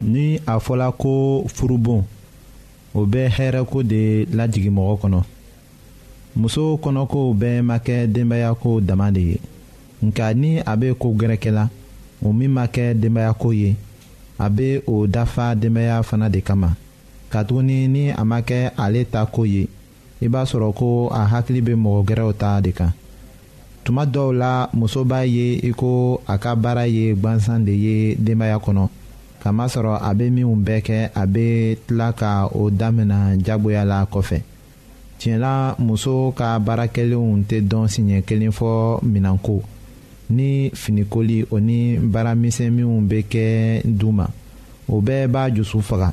ni a fɔla ko furubon o bɛ hɛrɛko de lajigin mɔgɔ kɔnɔ muso kɔnɔkow bɛɛ ma kɛ denbayako dama de ye nka ni a bɛ ko gɛrɛkɛla o min ma kɛ denbayako ye a bɛ o dafa denbaya fana de kama katuguni ni a ma kɛ ale ta ko ye i b'a sɔrɔ ko a hakili bɛ mɔgɔ gɛrɛw ta de kan tuma dɔw la muso b'a ye i ko a ka baara ye gwansan de ye denbaya kɔnɔ kamasɔrɔ a bɛ minnu bɛɛ kɛ a bɛ tila ka o damina jagoya la kɔfɛ tiɲɛla muso ka baara kɛlenw tɛ dɔn siɲɛ kelen fɔ minɛnko ni finikoli o ni baara misɛnninw bɛ kɛ du ma o bɛɛ b'a dusu faga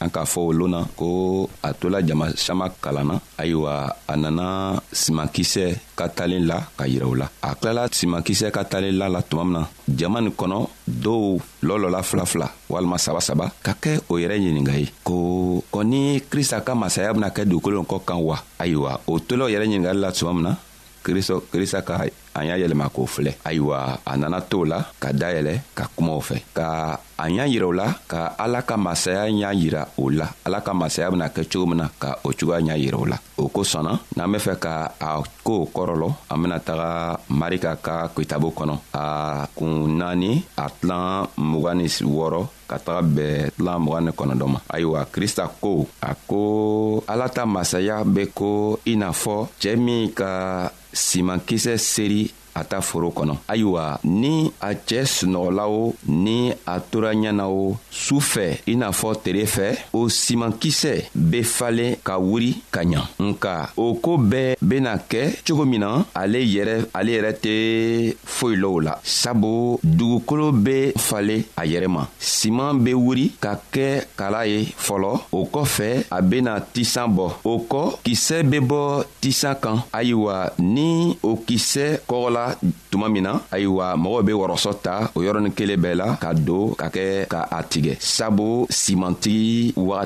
an k'a fɔ o lonna ko a tola jama sama kalanna ayiwa a nana simakisɛ ka talen la ka yira u la a tilala simakisɛ ka talen la la tuma min na jama nin kɔnɔ dɔw lɔlɔla fila fila walima saba saba ka kɛ o yɛrɛ ɲininga ye ko kɔni krista ka masaya bena kɛ dugukolo kɔ kan wa ayiwa o tola o yɛrɛ ɲiningari la tuma min na kristo krista ka an y'a yɛlɛma k'o filɛ ayiwa a nana to la ka dayɛlɛ ka kumaw fɛ ka an y'a yira o la ka ala ka masaya y'a yira o la ala ka masaya bena kɛ cogo min na ka o cogoya y'a yira o la o kosɔnna n'an be fɛ ka a koo kɔrɔlɔ an bena taga marika ka kitabo kɔnɔ a kun naani a tilan mugan ni wɔɔrɔ ka taga bɛɛ tila mugan ni kɔnɔdɔ ma ayiwa krista ko a ko ala ta masaya be ko i n'a fɔ cɛɛ min ka simankisɛ seri a ta foro kɔnɔ ayiwa ni a cɛɛ sunɔgɔla o ni a tora ɲɛ na o su fɛ i n'a fɔ tere fɛ o simankisɛ be falen ka wuri ka ɲa nka o koo bɛɛ bena kɛ cogo min na ale yɛrɛ ale yɛrɛ tɛ foyi low la sabu dugukolo be fale a yɛrɛ ma siman be wuri ka kɛ kala ye fɔlɔ o kɔfɛ a bena tisan bɔ o kɔ kisɛ be bɔ tisan kan ayiwa ni o kisɛ kɔgɔla tuma min na ayiwa mɔgɔw be wɔrɔsɔ ta o yɔrɔnin kelen bɛɛ la ka don ka kɛ ka a tigɛ sabu simantigi wagati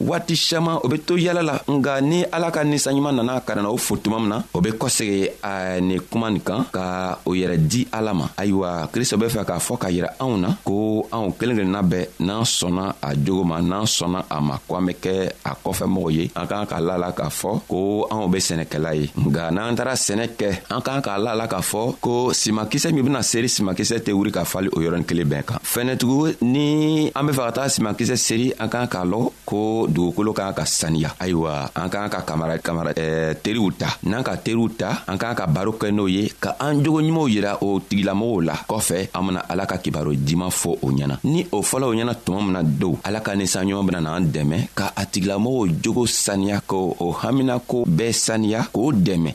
waati siaman o be to yala la nga ni ala ka ninsanɲuman nana ka nana o fo tuma min na o be kɔsegi a ni kuma nin kan ka o yɛrɛ di ala ma ayiwa krista be fɛ k'a fɔ ka yira anw na ko anw kelen kelenna bɛɛ n'an sɔnna a jogo ma n'an sɔnna a ma ko an be kɛ a kɔfɛ mɔgɔ ye an k'an k'a la la k'a fɔ ko anw be sɛnɛkɛla ye nga n'an taara sɛnɛ kɛ an k'an k'a la la k'a fɔ ko simakisɛ min bena seri simakisɛ tɛ wuri ka fali o yɔrɔnin kelen bɛɛ kan fɛnɛtugu ni an be fɛ ka taa simakisɛ seri an k'an k'a lɔ ko dugukolo k'an ka saniya ayiwa an k'an ka kamara kamara eh, teriw ta n'an ka teriw ta an k'an ka baro kɛ n'o ye ka an jogo ɲumanw yira o tigilamɔgɔw la kɔfɛ an bena ala ka kibaro diman fɔ o ɲɛna ni o fɔlɔw ɲɛna tuma mina dow ala ka ninsanɲɔgɔn bena n'an dɛmɛ ka a tigilamɔgɔw jogo saniya ko o haminako bɛɛ saniya k'o dɛmɛ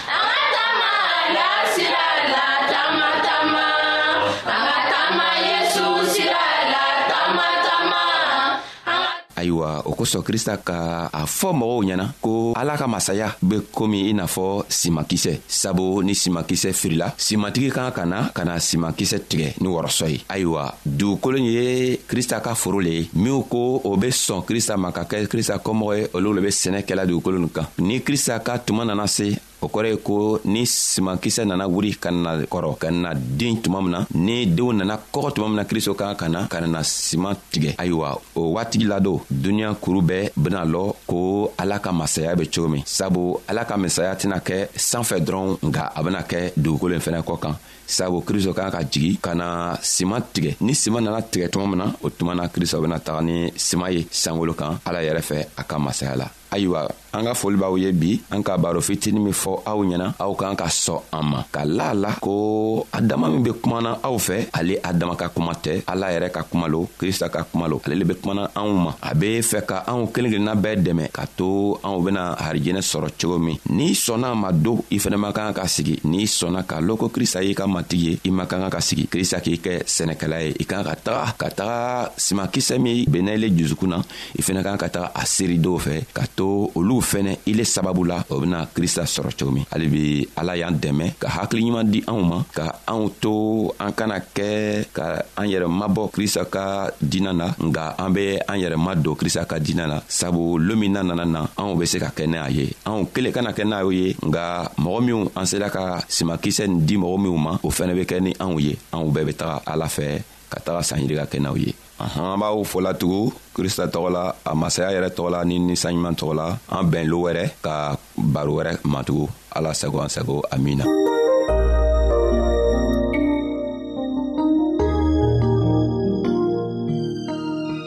ayiwa o kosɔn krista ka a fɔ mɔgɔw ɲɛna ko ala ka masaya be komi i n'a fɔ simakisɛ sabu ni simakisɛ firila simatigi kan ka na ka na simakisɛ tigɛ ni wɔrɔsɔ ye ayiwa dugukolo ye krista ka foro le ye minw ko o be sɔn krista ma ka kɛ krista kɔmɔgɔ ye olu le bɛ sɛnɛ kɛla dugukolo nin kan ni krista ka tuma nana se o kɔrɔ ye ko ni simankisɛ nana wuli ka na kɔrɔ ka na den tuma min na ni denw nana kɔgɔ tuma min na kristo kan ka na ka na siman tigɛ ayiwa o waatigi ladon duniɲa kuru bɛɛ bena lɔ ko ala ka masaya be cogo min sabu ala ka masaya tɛna kɛ sanfɛ dɔrɔn nka a bena kɛ dugukolo yen fɛnɛ kɔ kan sabu kristo kan ka jigi ka na siman tigɛ ni siman nana tigɛ tuma min na o tuma na kristo bena taga ni siman ye sankolo kan ala yɛrɛ fɛ a ka masaya la ayiwa an ka foli b'aw ye bi an ka baro fitini min fɔ aw ɲɛna aw kan ka sɔn an ma ka la la ko a dama min be kumana aw fɛ ale a dama ka kuma tɛ ala yɛrɛ ka kuma lo krista ka kuma lo ale le be kumana anw ma a be fɛ ka anw kelen kelenna bɛɛ dɛmɛ ka to anw bena harijɛnɛ sɔrɔ cogo min n'i sɔnna ma don i fɛnɛ man kan ka sigi n'i sɔnna k'a lɔn ko krista y'i ka matigi ye i man kan ka ka sigi krista k'i kɛ sɛnɛkɛla ye i kan ka taga ka taga simakisɛ min benna ile jusukun na i fɛnɛ kan ka taga a seeri dɔw fɛ ka to olu fɛnɛ ile sababu la o bena krista sɔrɔ cogo min hali bi ala y'an dɛmɛ ka hakili ɲuman di anw ma ka anw to an kana kɛ ka an yɛrɛ mabɔ krista ka diina na nga an be an yɛrɛ ma don krista ka diina na sabu loon min na nana na anw be se ka kɛ n'a ye anw kelen kana kɛ n'a ye nka mɔgɔ minw an sera ka simakisɛ nin di mɔgɔ minw ma o fɛnɛ bɛ kɛ ni anw ye anw bɛɛ bɛ taga ala fɛ ka taga sanjiri ka kɛ n'aw ye an b'aw fola tugu krista tɔgɔ la a masaya yɛrɛ tɔgɔ la ni ninsanɲuman tɔgɔ la an bɛn lo wɛrɛ ka baro wɛrɛ matugu ala sago an sago amina